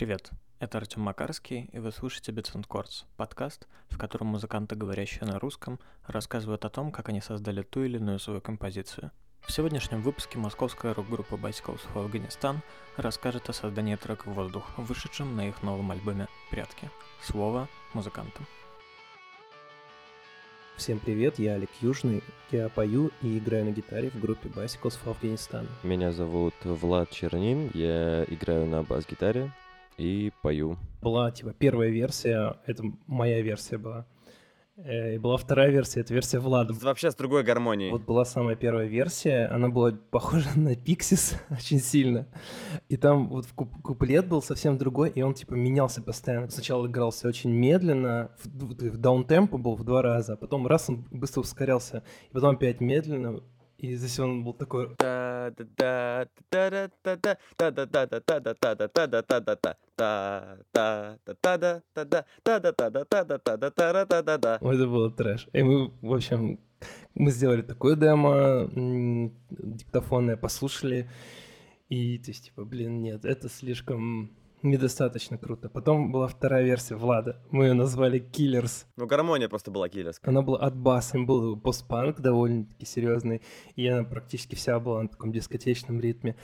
Привет, это Артем Макарский, и вы слушаете Bits and Chords, подкаст, в котором музыканты, говорящие на русском, рассказывают о том, как они создали ту или иную свою композицию. В сегодняшнем выпуске московская рок-группа Bicycles for Афганистан расскажет о создании трека «Воздух», вышедшем на их новом альбоме «Прятки». Слово музыкантам. Всем привет, я Олег Южный. Я пою и играю на гитаре в группе Bicycles for Afghanistan. Меня зовут Влад Чернин, я играю на бас-гитаре и пою. Была, типа, первая версия, это моя версия была. Э, И была вторая версия, это версия Влада. Вообще с другой гармонией. Вот была самая первая версия, она была похожа на Pixies очень сильно. И там вот в куп- куплет был совсем другой, и он типа менялся постоянно. Сначала игрался очень медленно, в, в даунтемпо был в два раза, а потом раз он быстро ускорялся, и потом опять медленно, и здесь он был такой... Ой, это было трэш. И мы, в общем, мы сделали такое демо диктофонное, послушали, и то есть, типа, блин, нет, это слишком недостаточно круто. Потом была вторая версия Влада, мы ее назвали Killers. Ну, гармония просто была киллерская. Она была от баса, был постпанк довольно-таки серьезный, и она практически вся была на таком дискотечном ритме.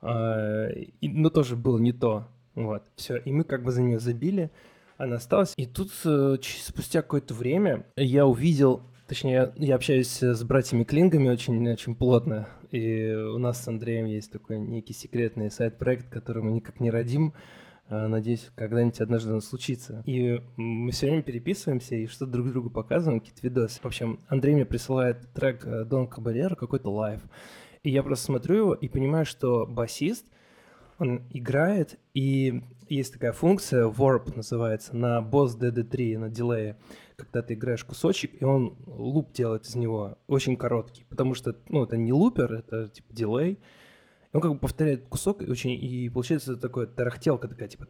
А, и- но тоже было не то. Вот, все. И мы как бы за нее забили, она осталась. И тут э, спустя какое-то время я увидел, точнее, я, общаюсь с братьями Клингами очень, очень плотно, и у нас с Андреем есть такой некий секретный сайт-проект, который мы никак не родим, а, Надеюсь, когда-нибудь однажды он случится. И мы все время переписываемся и что-то друг другу показываем, какие-то видосы. В общем, Андрей мне присылает трек э, Don Caballero, какой-то live. И я просто смотрю его и понимаю, что басист, он играет, и есть такая функция, warp называется, на Boss DD3, на дилее, когда ты играешь кусочек, и он loop делает из него очень короткий, потому что, ну, это не looper, это типа delay, он как бы повторяет кусок, и очень, и получается такое тарахтелка такая, типа...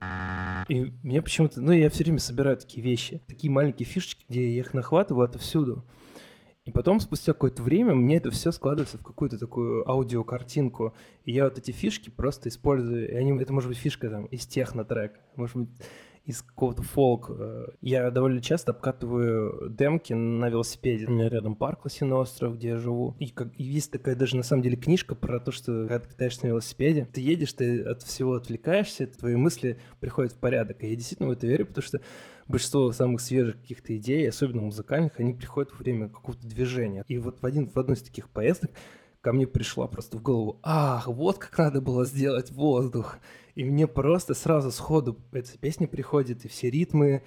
И мне почему-то... Ну, я все время собираю такие вещи, такие маленькие фишечки, где я их нахватываю отовсюду. И потом, спустя какое-то время, мне это все складывается в какую-то такую аудиокартинку. И я вот эти фишки просто использую. И они, это может быть фишка там из техно-трека, может быть из какого-то фолк. Э, Я довольно часто обкатываю демки на велосипеде. У меня рядом парк Лосиный остров, где я живу. И, как, и есть такая даже на самом деле книжка про то, что когда ты катаешься на велосипеде, ты едешь, ты от всего отвлекаешься, твои мысли приходят в порядок. И я действительно в это верю, потому что большинство самых свежих каких-то идей, особенно музыкальных, они приходят во время какого-то движения. И вот в, один, в одной из таких поездок ко мне пришла просто в голову, ах, вот как надо было сделать воздух. И мне просто сразу сходу эта песня приходит, и все ритмы,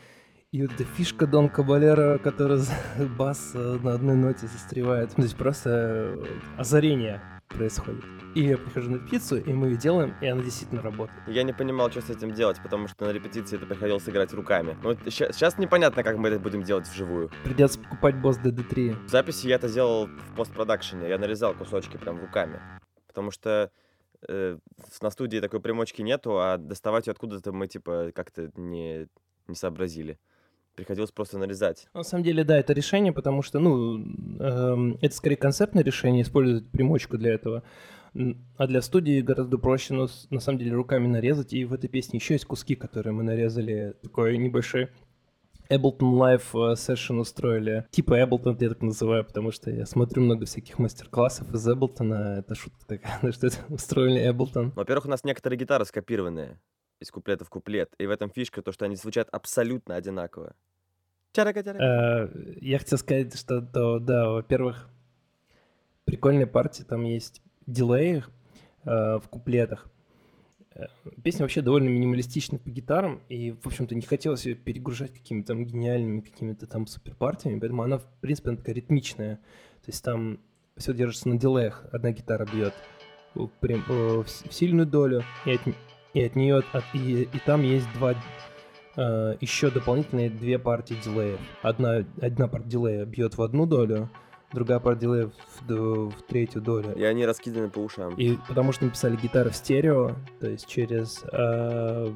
и вот эта фишка Дон Кабалера, которая за- бас э, на одной ноте застревает. То есть просто э, озарение происходит. И я прихожу на пиццу, и мы ее делаем, и она действительно работает. Я не понимал, что с этим делать, потому что на репетиции это приходилось играть руками. Ну, сейчас непонятно, как мы это будем делать вживую. Придется покупать босс DD3. В записи я это делал в постпродакшене, я нарезал кусочки прям руками. Потому что э, на студии такой примочки нету, а доставать ее откуда-то мы, типа, как-то не, не сообразили. Приходилось просто нарезать. На самом деле, да, это решение, потому что, ну, эм, это скорее концептное решение, использовать примочку для этого. А для студии гораздо проще, но на самом деле руками нарезать. И в этой песне еще есть куски, которые мы нарезали. Такой небольшой Ableton Live э, session устроили. Типа Ableton я так называю, потому что я смотрю много всяких мастер-классов из Ableton. Это шутка такая, что это устроили Ableton. Во-первых, у нас некоторые гитары скопированные из куплета в куплет. И в этом фишка, то, что они звучат абсолютно одинаково. Э, Я хотел сказать, что, то, да, во-первых, прикольная партия, там есть дилеи э, в куплетах. Э, Песня вообще довольно минималистична по гитарам, и, в общем-то, не хотелось ее перегружать какими-то там гениальными какими-то там суперпартиями, поэтому она, в принципе, она такая ритмичная. То есть там все держится на дилеях. Одна гитара бьет в, прям- э, в сильную долю, и от, и от нее, и, и там есть два э, еще дополнительные две партии дилеев. Одна, одна партия дилея бьет в одну долю, другая партия дилея в, д- в третью долю. И они раскиданы по ушам. И потому что написали гитары в стерео, то есть через э,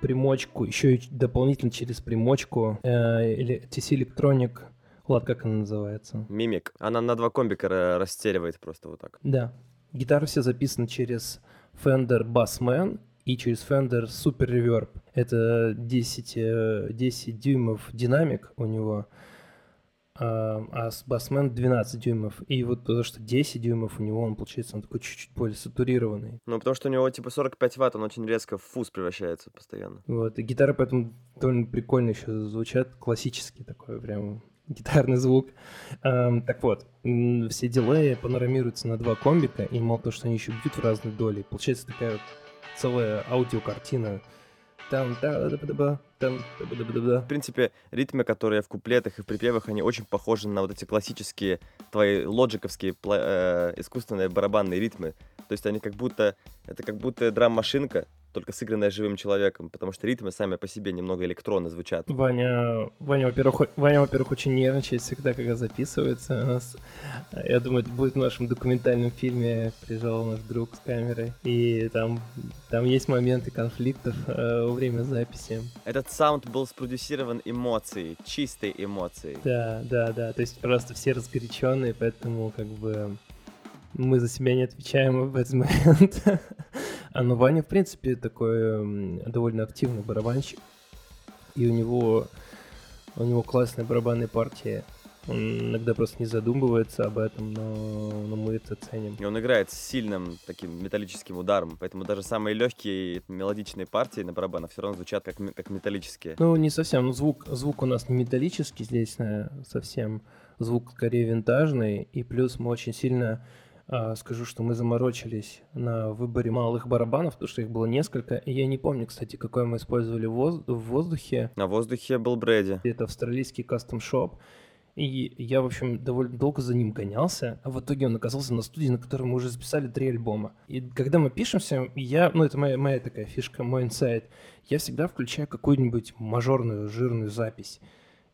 примочку, еще и дополнительно через примочку э, или TC Electronic, Влад, как она называется? Мимик. Она на два комбика ра- растеривает просто вот так. Да. Гитары все записаны через Fender Bassman и через Fender Super Reverb. Это 10, э, 10 дюймов динамик у него, а, а с Bassman 12 дюймов. И вот то, что 10 дюймов у него, он получается, он такой чуть-чуть более сатурированный. Ну, потому что у него типа 45 ватт, он очень резко в фуз превращается постоянно. Вот, и гитары поэтому довольно прикольно еще звучат, классический такой прям гитарный звук. Эм, так вот, все дилеи панорамируются на два комбика, и мало того, что они еще бьют в разные доли, получается такая вот целая аудиокартина. Там, да, да, да, да, там, да, да, да, да. В принципе, ритмы, которые в куплетах и в припевах, они очень похожи на вот эти классические твои лоджиковские э, искусственные барабанные ритмы. То есть они как будто, это как будто драм-машинка, только сыгранная живым человеком, потому что ритмы сами по себе немного электронно звучат. Ваня, Ваня, во-первых, Ваня, во-первых, очень нервничает всегда, когда записывается. У нас, я думаю, это будет в нашем документальном фильме «Приезжал наш друг с камерой». И там, там есть моменты конфликтов э, во время записи. Этот саунд был спродюсирован эмоцией, чистой эмоцией. Да, да, да. То есть просто все разгоряченные, поэтому как бы мы за себя не отвечаем в этот момент. А ну Ваня, в принципе, такой довольно активный барабанщик. И у него, у него классные барабанные партии. Он иногда просто не задумывается об этом, но, но мы это ценим. И он играет с сильным таким металлическим ударом, поэтому даже самые легкие мелодичные партии на барабанах все равно звучат как, как металлические. Ну, не совсем. Ну, звук, звук у нас не металлический здесь э, совсем. Звук скорее винтажный. И плюс мы очень сильно скажу, что мы заморочились на выборе малых барабанов, потому что их было несколько. И я не помню, кстати, какой мы использовали воз- в воздухе. На воздухе был Брэди. Это австралийский кастом-шоп. И я, в общем, довольно долго за ним гонялся, а в итоге он оказался на студии, на которой мы уже записали три альбома. И когда мы пишемся, я, ну это моя, моя такая фишка, мой инсайт, я всегда включаю какую-нибудь мажорную, жирную запись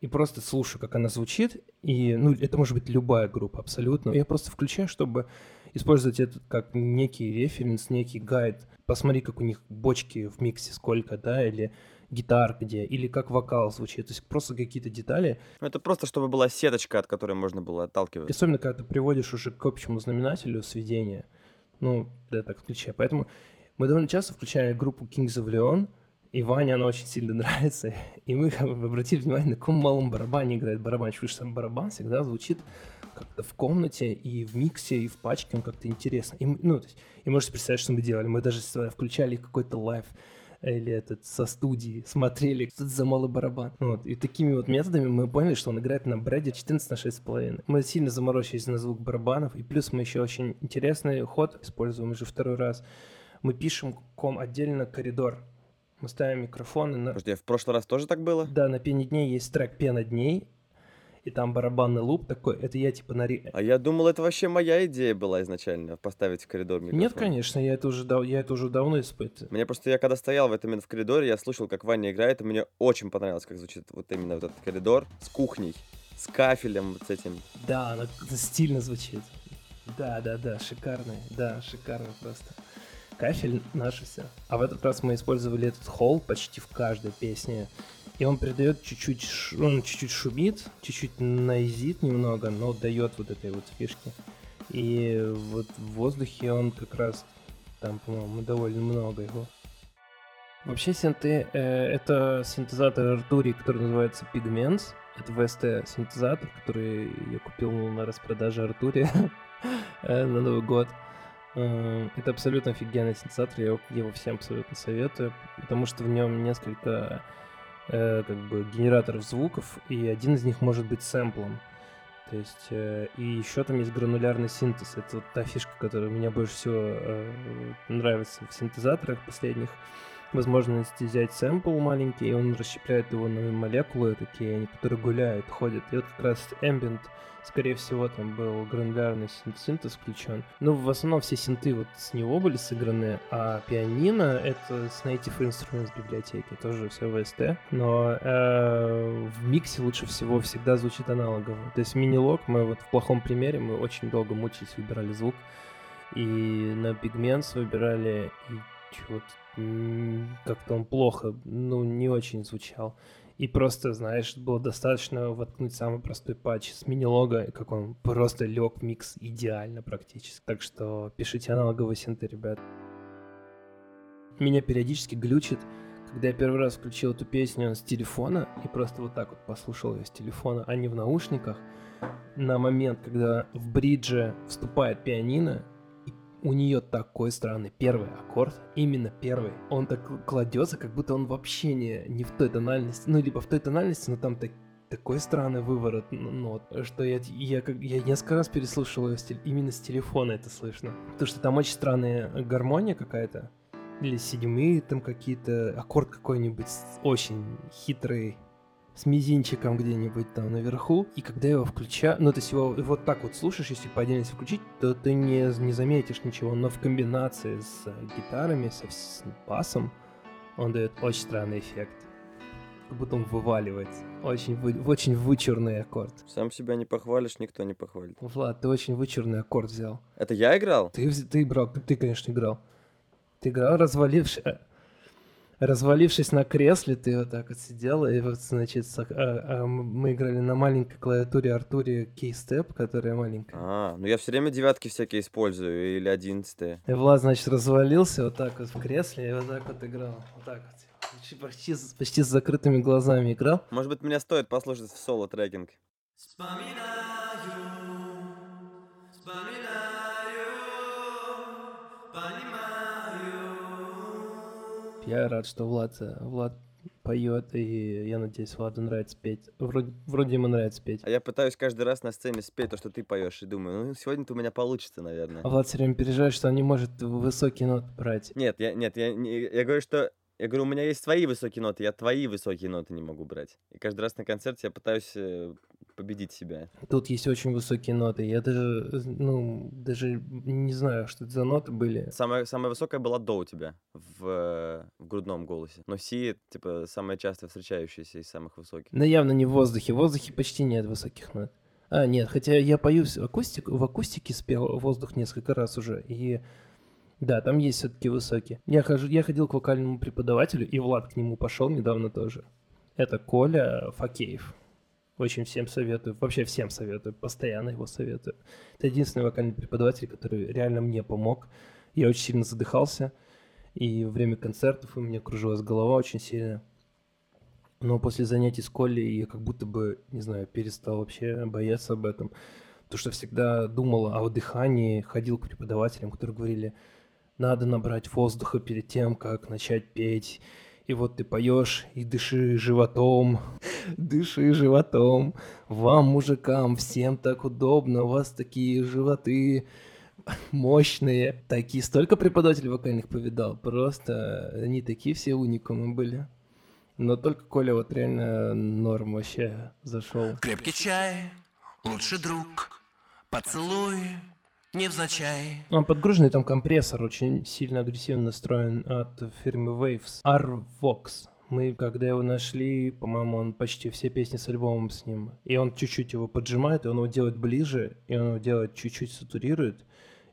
и просто слушаю, как она звучит, и, ну, это может быть любая группа абсолютно. Я просто включаю, чтобы использовать это как некий референс, некий гайд. Посмотри, как у них бочки в миксе сколько, да, или гитар где, или как вокал звучит. То есть просто какие-то детали. Ну, Это просто, чтобы была сеточка, от которой можно было отталкиваться. Особенно, когда ты приводишь уже к общему знаменателю сведения. Ну, да, так включая. Поэтому мы довольно часто включаем группу Kings of Leon, и Ване она очень сильно нравится. И мы как бы обратили внимание, на каком малом барабане играет барабанщик. Потому что сам барабан всегда звучит как-то в комнате и в миксе, и в пачке, он как-то интересно. И, ну, то есть, и можете представить, что мы делали. Мы даже включали какой-то live или этот со студии, смотрели, что это за малый барабан. Вот. И такими вот методами мы поняли, что он играет на Brady 14 на 6,5. Мы сильно заморочились на звук барабанов, и плюс мы еще очень интересный ход используем уже второй раз. Мы пишем room отдельно коридор. Мы ставим микрофоны на... Подожди, а в прошлый раз тоже так было? Да, на пене дней есть трек «Пена дней», и там барабанный loop такой, это я типа на... А я думал, это вообще моя идея была изначально, поставить в коридор микрофон. Нет, конечно, я это уже, дав- я это уже давно испытываю. Мне просто, я когда стоял в этом именно в коридоре, я слушал, как Ваня играет, и мне очень понравилось, как звучит вот именно вот этот коридор с кухней, с кафелем вот с этим. Да, она стильно звучит. Да, да, да, шикарный, да, шикарно просто. Кафель наше все. А в этот раз мы использовали этот холл почти в каждой песне. И он придает чуть-чуть, ш- он чуть-чуть шумит, чуть-чуть найзит немного, но дает вот этой вот фишки. И вот в воздухе он как раз там, по-моему, довольно много его. Вообще синты э, это синтезатор Артури, который называется Pigments. Это VST синтезатор, который я купил на распродаже Артури э, на Новый год. Это абсолютно офигенный синтезатор, я его, его всем абсолютно советую, потому что в нем несколько э, как бы генераторов звуков, и один из них может быть сэмплом. То есть, э, и еще там есть гранулярный синтез. Это вот та фишка, которая мне больше всего э, нравится в синтезаторах последних. Возможность взять сэмпл маленький, и он расщепляет его на молекулы такие, они, которые гуляют, ходят. И вот как раз ambient, скорее всего, там был гранулярный син- синтез включен. Ну, в основном все синты вот с него были сыграны, а пианино — это с Native Instruments библиотеки, тоже все VST. Но э, в миксе лучше всего всегда звучит аналогово. То есть мини-лог, мы вот в плохом примере, мы очень долго мучились, выбирали звук. И на Pigments выбирали, и чего-то как-то он плохо, ну, не очень звучал. И просто, знаешь, было достаточно воткнуть самый простой патч с мини-лога, и как он просто лег в микс идеально практически. Так что пишите аналоговые синты, ребят. меня периодически глючит, когда я первый раз включил эту песню с телефона и просто вот так вот послушал ее с телефона, а не в наушниках, на момент, когда в бридже вступает пианино, у нее такой странный первый аккорд, именно первый, он так кладется, как будто он вообще не, не в той тональности, ну, либо в той тональности, но там так, такой странный выворот нот, что я, я, я несколько раз переслушал ее с, именно с телефона это слышно. Потому что там очень странная гармония какая-то, или седьмые там какие-то, аккорд какой-нибудь очень хитрый, с мизинчиком где-нибудь там наверху, и когда его включаю, ну, то есть его вот так вот слушаешь, если по отдельности включить, то ты не, не заметишь ничего, но в комбинации с гитарами, со, с басом, он дает очень странный эффект. Как будто он вываливается. Очень, вы, очень вычурный аккорд. Сам себя не похвалишь, никто не похвалит. Влад, ты очень вычурный аккорд взял. Это я играл? Ты, ты брал, ты, ты, конечно, играл. Ты играл, развалившись, развалившись на кресле, ты вот так вот сидел, и вот, значит, а, а мы играли на маленькой клавиатуре Артуре Keystep, которая маленькая. А, ну я все время девятки всякие использую, или одиннадцатые. И Влад, значит, развалился вот так вот в кресле, и вот так вот играл, вот так вот. Почти, почти, почти с закрытыми глазами играл. Может быть, меня стоит послушать в соло-трекинг. Я рад, что Влад, Влад поет, и я надеюсь, Владу нравится петь. Вроде, вроде ему нравится петь. А я пытаюсь каждый раз на сцене спеть то, что ты поешь, и думаю, ну, сегодня-то у меня получится, наверное. А Влад все время переживает, что он не может высокие ноты брать. Нет, я, нет, я, я говорю, что я говорю, у меня есть свои высокие ноты, я твои высокие ноты не могу брать. И каждый раз на концерте я пытаюсь э, победить себя. Тут есть очень высокие ноты. Я даже, ну, даже не знаю, что это за ноты были. Самая, самая высокая была до у тебя в, в грудном голосе. Но си, типа, самая часто встречающаяся из самых высоких. Но явно не в воздухе. В воздухе почти нет высоких нот. А, нет, хотя я поюсь в, акустик, в акустике спел воздух несколько раз уже, и да, там есть все-таки высокие. Я, хожу, я ходил к вокальному преподавателю, и Влад к нему пошел недавно тоже. Это Коля Факеев. Очень всем советую. Вообще всем советую. Постоянно его советую. Это единственный вокальный преподаватель, который реально мне помог. Я очень сильно задыхался. И во время концертов у меня кружилась голова очень сильно. Но после занятий с Колей я как будто бы, не знаю, перестал вообще бояться об этом. То, что всегда думал о дыхании, ходил к преподавателям, которые говорили, надо набрать воздуха перед тем, как начать петь. И вот ты поешь и дыши животом, дыши животом. Вам, мужикам, всем так удобно, у вас такие животы мощные. Такие, столько преподавателей вокальных повидал, просто они такие все уникумы были. Но только Коля вот реально норм вообще зашел. Крепкий чай, лучший друг, поцелуй, невзначай. Он подгруженный, там компрессор очень сильно агрессивно настроен от фирмы Waves. Arvox. Мы, когда его нашли, по-моему, он почти все песни с альбомом с ним. И он чуть-чуть его поджимает, и он его делает ближе, и он его делает чуть-чуть сатурирует.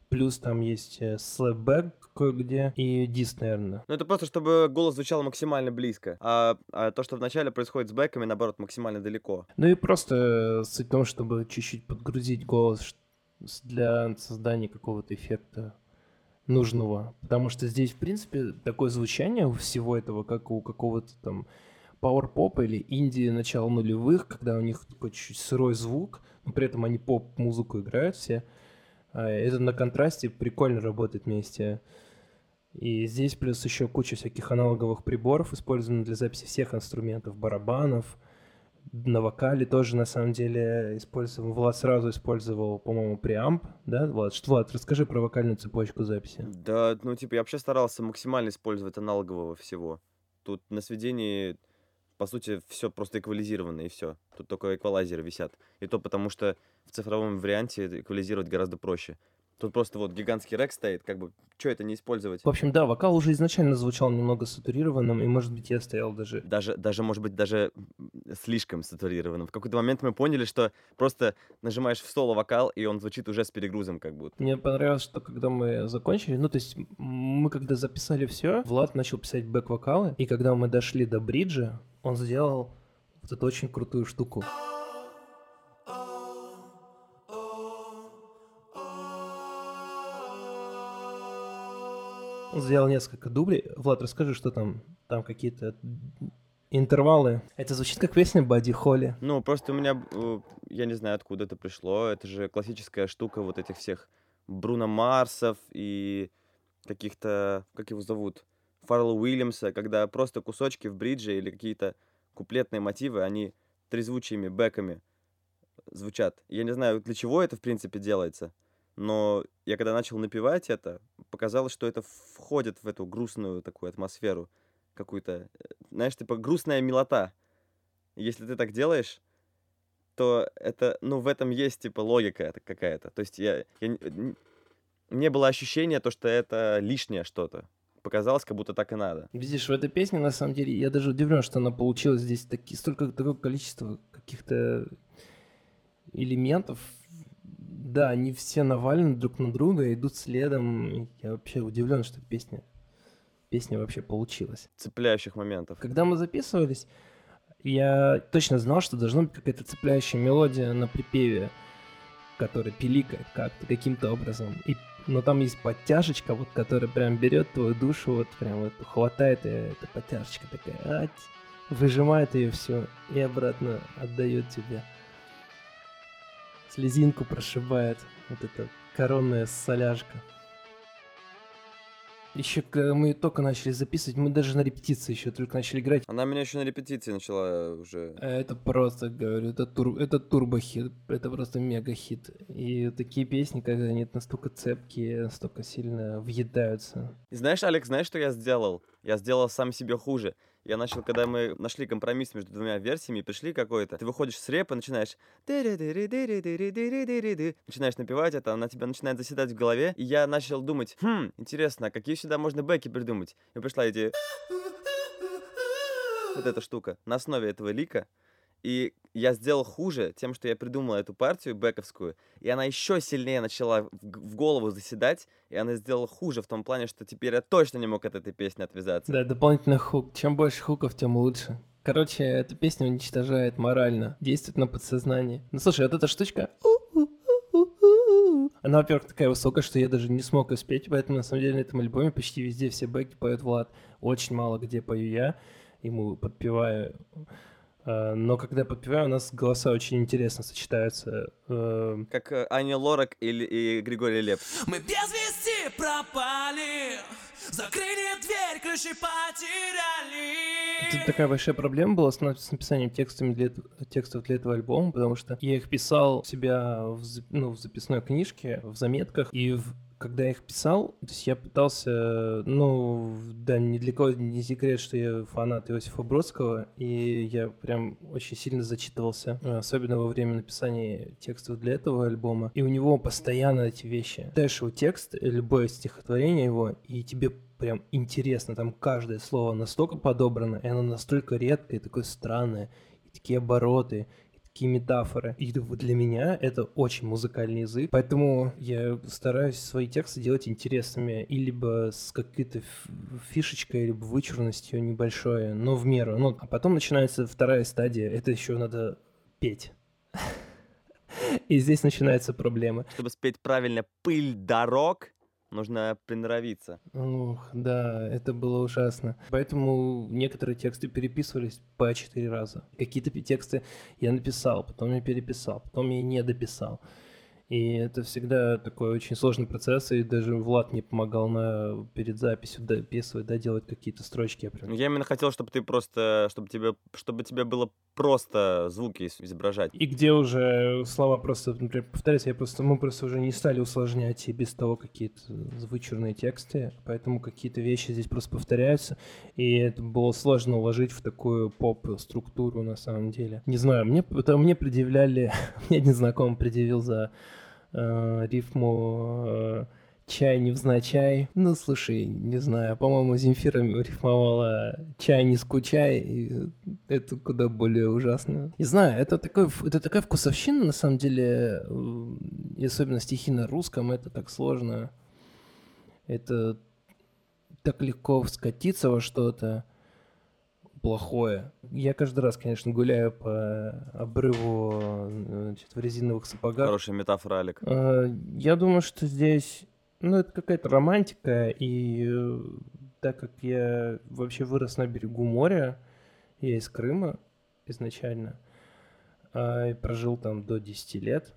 Плюс там есть слэпбэк кое-где и дис, наверное. Ну, это просто, чтобы голос звучал максимально близко. А, а то, что вначале происходит с бэками, наоборот, максимально далеко. Ну и просто суть в том, чтобы чуть-чуть подгрузить голос, для создания какого-то эффекта нужного. Потому что здесь, в принципе, такое звучание у всего этого, как у какого-то там Power Pop или инди начала нулевых, когда у них такой чуть-чуть сырой звук, но при этом они поп-музыку играют все. А это на контрасте прикольно работает вместе. И здесь плюс еще куча всяких аналоговых приборов, использованных для записи всех инструментов, барабанов, на вокале тоже, на самом деле, использовал, Влад сразу использовал, по-моему, преамп, да, Влад? Что, Влад, расскажи про вокальную цепочку записи. Да, ну, типа, я вообще старался максимально использовать аналогового всего. Тут на сведении, по сути, все просто эквализировано, и все. Тут только эквалайзеры висят. И то потому, что в цифровом варианте эквализировать гораздо проще. Тут просто вот гигантский рек стоит, как бы, что это не использовать? В общем, да, вокал уже изначально звучал немного сатурированным, и, может быть, я стоял даже... Даже, даже может быть, даже слишком сатурированным. В какой-то момент мы поняли, что просто нажимаешь в соло вокал, и он звучит уже с перегрузом как будто. Мне понравилось, что когда мы закончили, ну, то есть мы когда записали все, Влад начал писать бэк-вокалы, и когда мы дошли до бриджа, он сделал вот эту очень крутую штуку. Сделал несколько дублей. Влад, расскажи, что там, там какие-то интервалы. Это звучит как песня Бадди Холли. Ну, просто у меня, э, я не знаю, откуда это пришло. Это же классическая штука вот этих всех Бруно Марсов и каких-то, как его зовут, Фаррелла Уильямса, когда просто кусочки в бридже или какие-то куплетные мотивы, они трезвучими бэками звучат. Я не знаю, для чего это, в принципе, делается, но я когда начал напевать это, показалось, что это входит в эту грустную такую атмосферу какую-то, знаешь, типа грустная милота. Если ты так делаешь, то это, ну, в этом есть, типа, логика какая-то. То есть я, я мне было ощущение, то, что это лишнее что-то. Показалось, как будто так и надо. Видишь, в этой песне, на самом деле, я даже удивлен, что она получилась здесь таки, столько, такое количество каких-то элементов. Да, они все навалены друг на друга, идут следом. Я вообще удивлен, что песня, песня вообще получилась. Цепляющих моментов. Когда мы записывались, я точно знал, что должна быть какая-то цепляющая мелодия на припеве, которая пиликает как-то, каким-то образом. И, но там есть подтяжечка, вот, которая прям берет твою душу, вот прям вот хватает ее, эта подтяжечка такая, ать, выжимает ее все и обратно отдает тебе. Слезинку прошибает вот эта коронная соляжка. Еще когда мы только начали записывать, мы даже на репетиции еще только начали играть. Она меня еще на репетиции начала уже. Это просто, говорю, это, тур, это турбохит, это просто мега-хит. И такие песни, когда они настолько цепкие, настолько сильно въедаются. И знаешь, Алекс, знаешь, что я сделал? Я сделал сам себе хуже. Я начал, когда мы нашли компромисс между двумя версиями, пришли какой-то, ты выходишь с репа, начинаешь начинаешь напевать это, она тебя начинает заседать в голове, и я начал думать, хм, интересно, а какие сюда можно бэки придумать? И пришла эти... Вот эта штука. На основе этого лика и я сделал хуже тем, что я придумал эту партию бэковскую, и она еще сильнее начала в голову заседать, и она сделала хуже в том плане, что теперь я точно не мог от этой песни отвязаться. Да, дополнительный хук. Чем больше хуков, тем лучше. Короче, эта песня уничтожает морально, действует на подсознание. Ну слушай, вот эта штучка... Она, во-первых, такая высокая, что я даже не смог ее спеть, поэтому на самом деле на этом альбоме почти везде все бэки поет Влад. Очень мало где пою я, ему подпеваю. Э, но когда подпеваю, у нас голоса очень интересно сочетаются. Э, как э, Аня Лорак или и Григорий Леп. Мы без вести пропали, закрыли дверь, ключи потеряли. Это такая большая проблема была с написанием текстами для, текстов для этого альбома, потому что я их писал себя в, ну, в записной книжке, в заметках, и в когда я их писал, то есть я пытался, ну, да, ни для кого не секрет, что я фанат Иосифа Бродского, и я прям очень сильно зачитывался, особенно во время написания текстов для этого альбома. И у него постоянно эти вещи. Читаешь его текст, любое стихотворение его, и тебе прям интересно, там каждое слово настолько подобрано, и оно настолько редкое, такое странное, и такие обороты, такие метафоры. И для меня это очень музыкальный язык, поэтому я стараюсь свои тексты делать интересными, и либо с какой-то фишечкой, либо вычурностью небольшой, но в меру. Ну, а потом начинается вторая стадия, это еще надо петь. И здесь начинаются проблемы. Чтобы спеть правильно «Пыль дорог», нужно приноровиться. Ух, да, это было ужасно. Поэтому некоторые тексты переписывались по четыре раза. Какие-то тексты я написал, потом я переписал, потом я не дописал. И это всегда такой очень сложный процесс, и даже Влад мне помогал на, перед записью дописывать, да, делать какие-то строчки. Я, прям... я именно хотел, чтобы ты просто, чтобы тебе, чтобы тебе было просто звуки изображать. И где уже слова просто, например, повторяются, я просто, мы просто уже не стали усложнять и без того какие-то вычурные тексты, поэтому какие-то вещи здесь просто повторяются, и это было сложно уложить в такую поп-структуру на самом деле. Не знаю, мне, это мне предъявляли, мне один знакомый предъявил за э, рифму э, чай невзначай. Ну, слушай, не знаю, по-моему, Земфира рифмовала чай не скучай, и это куда более ужасно. Не знаю, это, такой, это такая вкусовщина, на самом деле, и особенно стихи на русском, это так сложно. Это так легко скатиться во что-то плохое. Я каждый раз, конечно, гуляю по обрыву значит, в резиновых сапогах. Хорошая метафора, Алик. А, я думаю, что здесь Ну, это какая-то романтика, и э, так как я вообще вырос на берегу моря, я из Крыма изначально, а, и прожил там до 10 лет,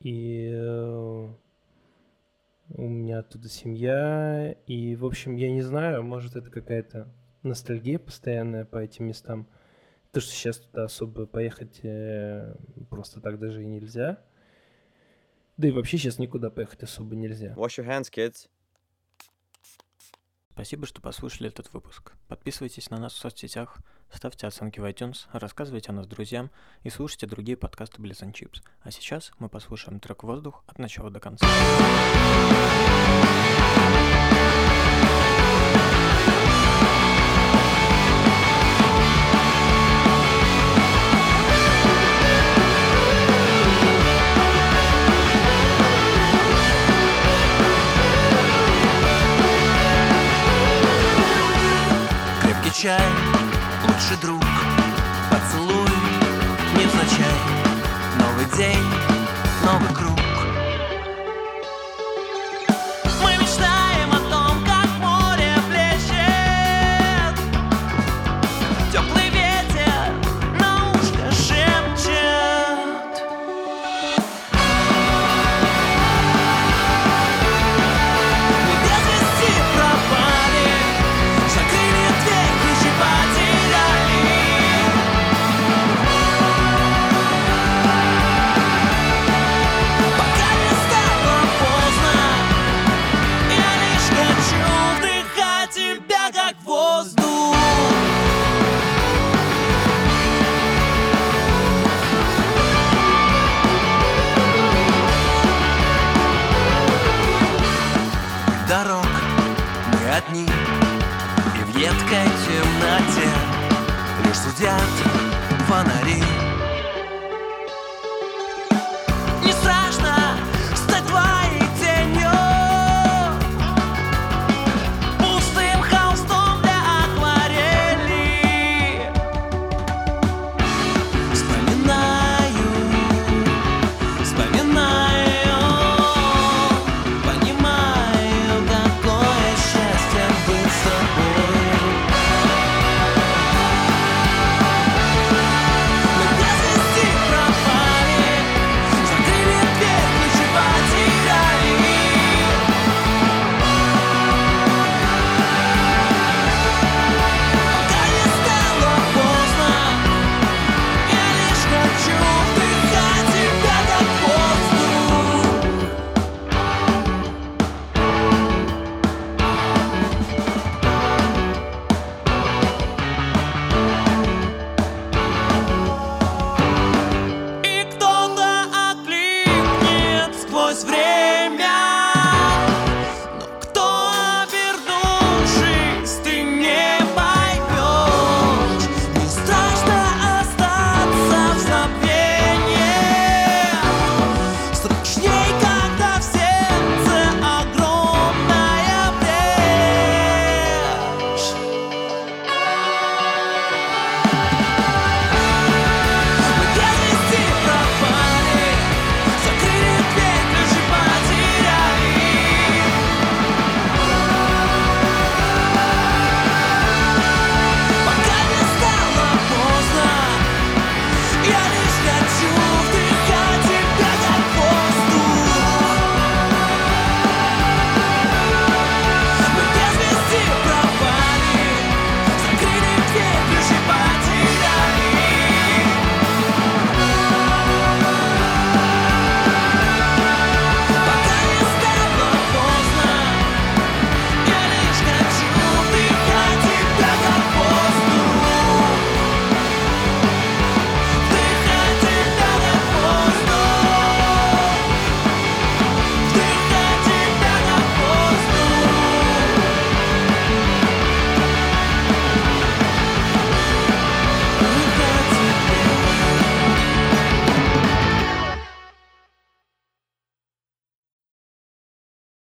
и э, у меня оттуда семья, и, в общем, я не знаю, может, это какая-то ностальгия постоянная по этим местам. То, что сейчас туда особо поехать э, просто так даже и нельзя. Да и вообще сейчас никуда поехать особо нельзя. Wash your hands, kids. Спасибо, что послушали этот выпуск. Подписывайтесь на нас в соцсетях, ставьте оценки в iTunes, рассказывайте о нас друзьям и слушайте другие подкасты Blitz and Chips. А сейчас мы послушаем трек «Воздух» от начала до конца. yeah.